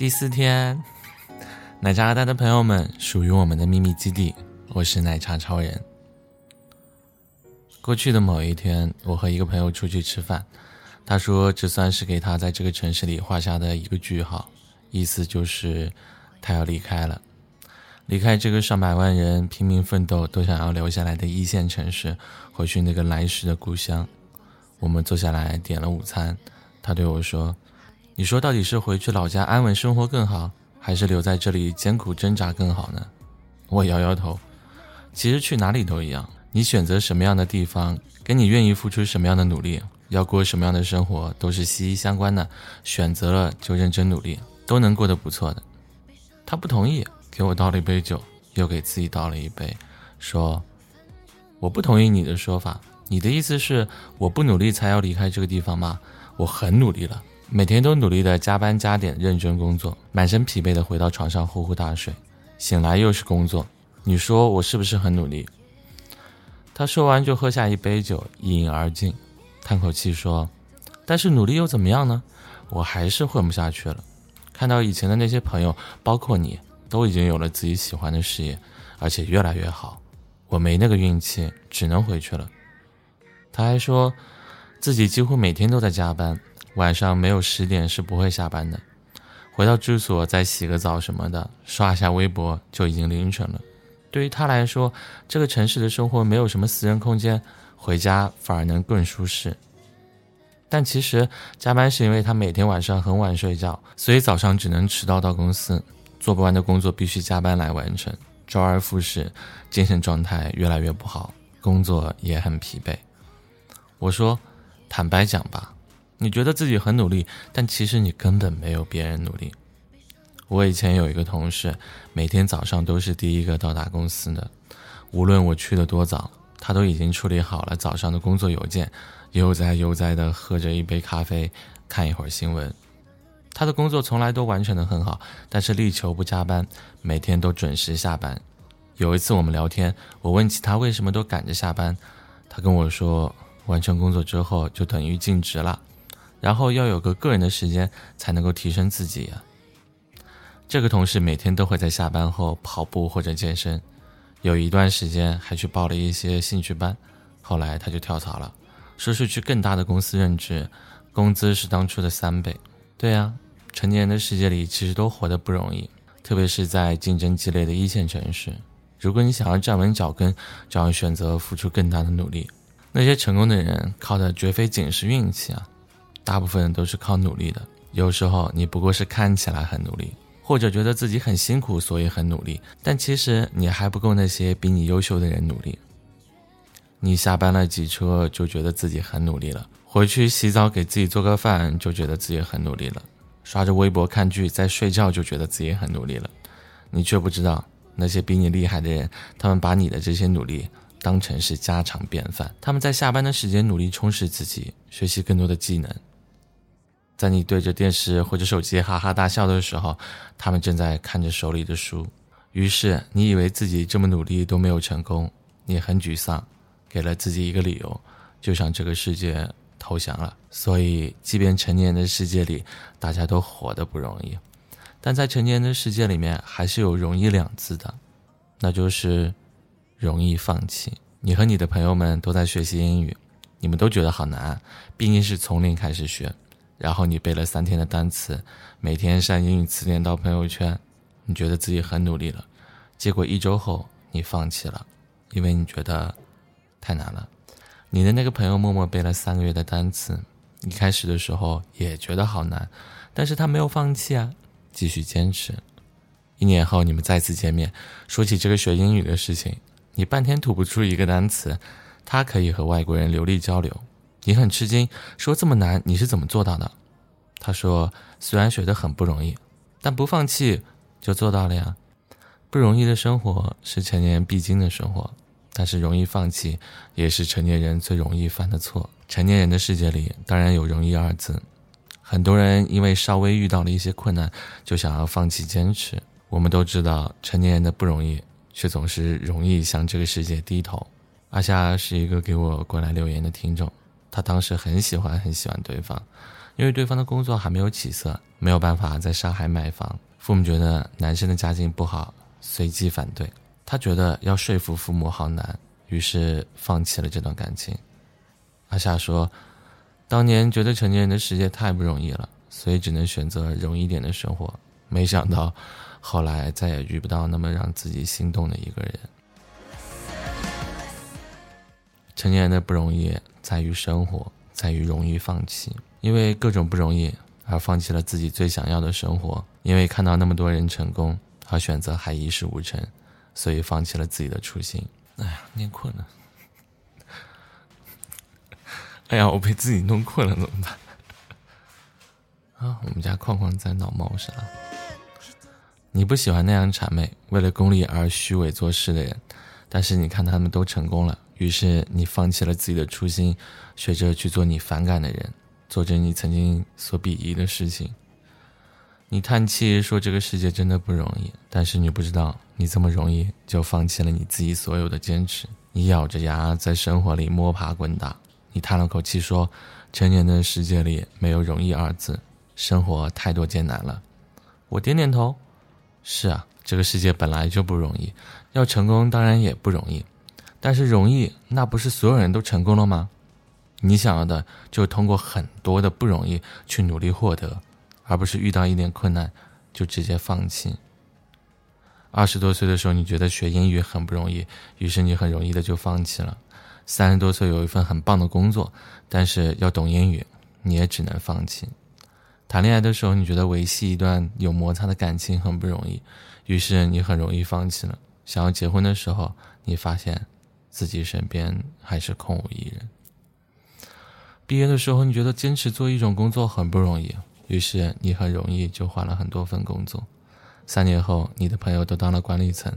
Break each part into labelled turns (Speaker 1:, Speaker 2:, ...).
Speaker 1: 第四天，奶茶带的朋友们，属于我们的秘密基地，我是奶茶超人。过去的某一天，我和一个朋友出去吃饭，他说这算是给他在这个城市里画下的一个句号，意思就是他要离开了，离开这个上百万人拼命奋斗都想要留下来的一线城市，回去那个来时的故乡。我们坐下来点了午餐，他对我说。你说到底是回去老家安稳生活更好，还是留在这里艰苦挣扎更好呢？我摇摇头。其实去哪里都一样，你选择什么样的地方，跟你愿意付出什么样的努力，要过什么样的生活，都是息息相关的。选择了就认真努力，都能过得不错的。他不同意，给我倒了一杯酒，又给自己倒了一杯，说：“我不同意你的说法。你的意思是我不努力才要离开这个地方吗？我很努力了。”每天都努力的加班加点，认真工作，满身疲惫的回到床上呼呼大睡，醒来又是工作。你说我是不是很努力？他说完就喝下一杯酒，一饮而尽，叹口气说：“但是努力又怎么样呢？我还是混不下去了。看到以前的那些朋友，包括你，都已经有了自己喜欢的事业，而且越来越好，我没那个运气，只能回去了。”他还说自己几乎每天都在加班。晚上没有十点是不会下班的，回到住所再洗个澡什么的，刷一下微博就已经凌晨了。对于他来说，这个城市的生活没有什么私人空间，回家反而能更舒适。但其实加班是因为他每天晚上很晚睡觉，所以早上只能迟到到公司，做不完的工作必须加班来完成，周而复始，精神状态越来越不好，工作也很疲惫。我说，坦白讲吧。你觉得自己很努力，但其实你根本没有别人努力。我以前有一个同事，每天早上都是第一个到达公司的，无论我去的多早，他都已经处理好了早上的工作邮件，悠哉悠哉地喝着一杯咖啡，看一会儿新闻。他的工作从来都完成的很好，但是力求不加班，每天都准时下班。有一次我们聊天，我问起他为什么都赶着下班，他跟我说，完成工作之后就等于尽职了。然后要有个个人的时间，才能够提升自己呀。这个同事每天都会在下班后跑步或者健身，有一段时间还去报了一些兴趣班，后来他就跳槽了，说是去更大的公司任职，工资是当初的三倍。对呀，成年人的世界里其实都活得不容易，特别是在竞争激烈的一线城市。如果你想要站稳脚跟，就要选择付出更大的努力。那些成功的人靠的绝非仅是运气啊。大部分人都是靠努力的，有时候你不过是看起来很努力，或者觉得自己很辛苦，所以很努力，但其实你还不够那些比你优秀的人努力。你下班了挤车就觉得自己很努力了，回去洗澡给自己做个饭就觉得自己很努力了，刷着微博看剧再睡觉就觉得自己很努力了，你却不知道那些比你厉害的人，他们把你的这些努力。当成是家常便饭，他们在下班的时间努力充实自己，学习更多的技能。在你对着电视或者手机哈哈大笑的时候，他们正在看着手里的书。于是你以为自己这么努力都没有成功，你很沮丧，给了自己一个理由，就向这个世界投降了。所以，即便成年人的世界里大家都活得不容易，但在成年人的世界里面还是有“容易”两字的，那就是容易放弃。你和你的朋友们都在学习英语，你们都觉得好难，毕竟是从零开始学。然后你背了三天的单词，每天晒英语词典到朋友圈，你觉得自己很努力了，结果一周后你放弃了，因为你觉得太难了。你的那个朋友默默背了三个月的单词，一开始的时候也觉得好难，但是他没有放弃啊，继续坚持。一年后你们再次见面，说起这个学英语的事情，你半天吐不出一个单词，他可以和外国人流利交流。你很吃惊，说这么难，你是怎么做到的？他说：“虽然学得很不容易，但不放弃就做到了呀。不容易的生活是成年人必经的生活，但是容易放弃也是成年人最容易犯的错。成年人的世界里当然有容易二字，很多人因为稍微遇到了一些困难，就想要放弃坚持。我们都知道成年人的不容易，却总是容易向这个世界低头。”阿夏是一个给我过来留言的听众。他当时很喜欢很喜欢对方，因为对方的工作还没有起色，没有办法在上海买房。父母觉得男生的家境不好，随即反对。他觉得要说服父母好难，于是放弃了这段感情。阿夏说，当年觉得成年人的世界太不容易了，所以只能选择容易点的生活。没想到，后来再也遇不到那么让自己心动的一个人。成年人的不容易在于生活，在于容易放弃，因为各种不容易而放弃了自己最想要的生活；因为看到那么多人成功而选择还一事无成，所以放弃了自己的初心。哎呀，念困了！哎呀，我被自己弄困了，怎么办？啊，我们家框框在闹猫砂。你不喜欢那样谄媚、为了功利而虚伪做事的人，但是你看他们都成功了。于是你放弃了自己的初心，学着去做你反感的人，做着你曾经所鄙夷的事情。你叹气说这个世界真的不容易，但是你不知道，你这么容易就放弃了你自己所有的坚持。你咬着牙在生活里摸爬滚打，你叹了口气说，成年的世界里没有容易二字，生活太多艰难了。我点点头，是啊，这个世界本来就不容易，要成功当然也不容易。但是容易，那不是所有人都成功了吗？你想要的，就通过很多的不容易去努力获得，而不是遇到一点困难就直接放弃。二十多岁的时候，你觉得学英语很不容易，于是你很容易的就放弃了。三十多岁有一份很棒的工作，但是要懂英语，你也只能放弃。谈恋爱的时候，你觉得维系一段有摩擦的感情很不容易，于是你很容易放弃了。想要结婚的时候，你发现。自己身边还是空无一人。毕业的时候，你觉得坚持做一种工作很不容易，于是你很容易就换了很多份工作。三年后，你的朋友都当了管理层，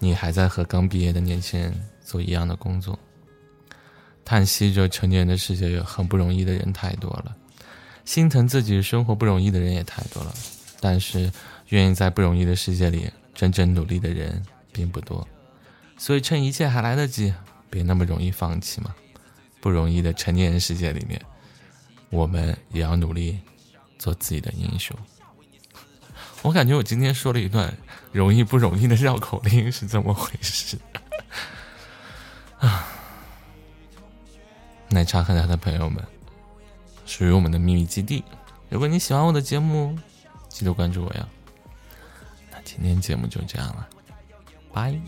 Speaker 1: 你还在和刚毕业的年轻人做一样的工作。叹息着成年人的世界有很不容易的人太多了，心疼自己生活不容易的人也太多了，但是愿意在不容易的世界里真正努力的人并不多。所以，趁一切还来得及，别那么容易放弃嘛。不容易的成年人世界里面，我们也要努力做自己的英雄。我感觉我今天说了一段容易不容易的绕口令，是怎么回事？啊！奶茶和他的朋友们，属于我们的秘密基地。如果你喜欢我的节目，记得关注我呀。那今天节目就这样了。拜。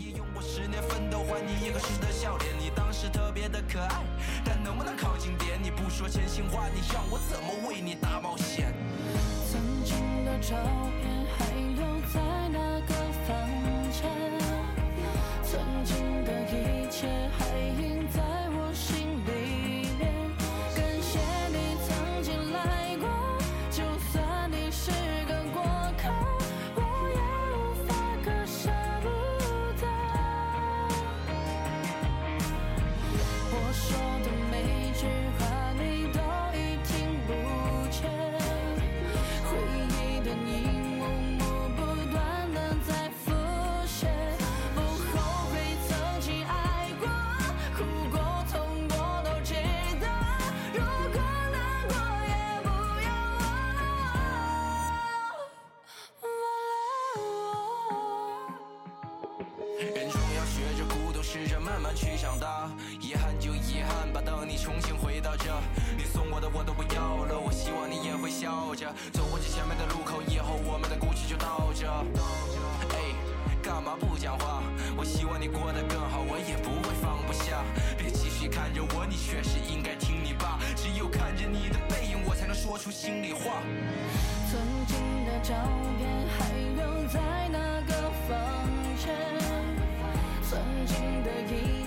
Speaker 1: 走过这前面的路口，以后我们的故事就到这。哎，干嘛不讲话？我希望你过得更好，我也不会放不下。别继续看着我，你确实应该听你爸。只有看着你的背影，我才能说出心里话。曾经的照片还留在那个房间，曾经的一。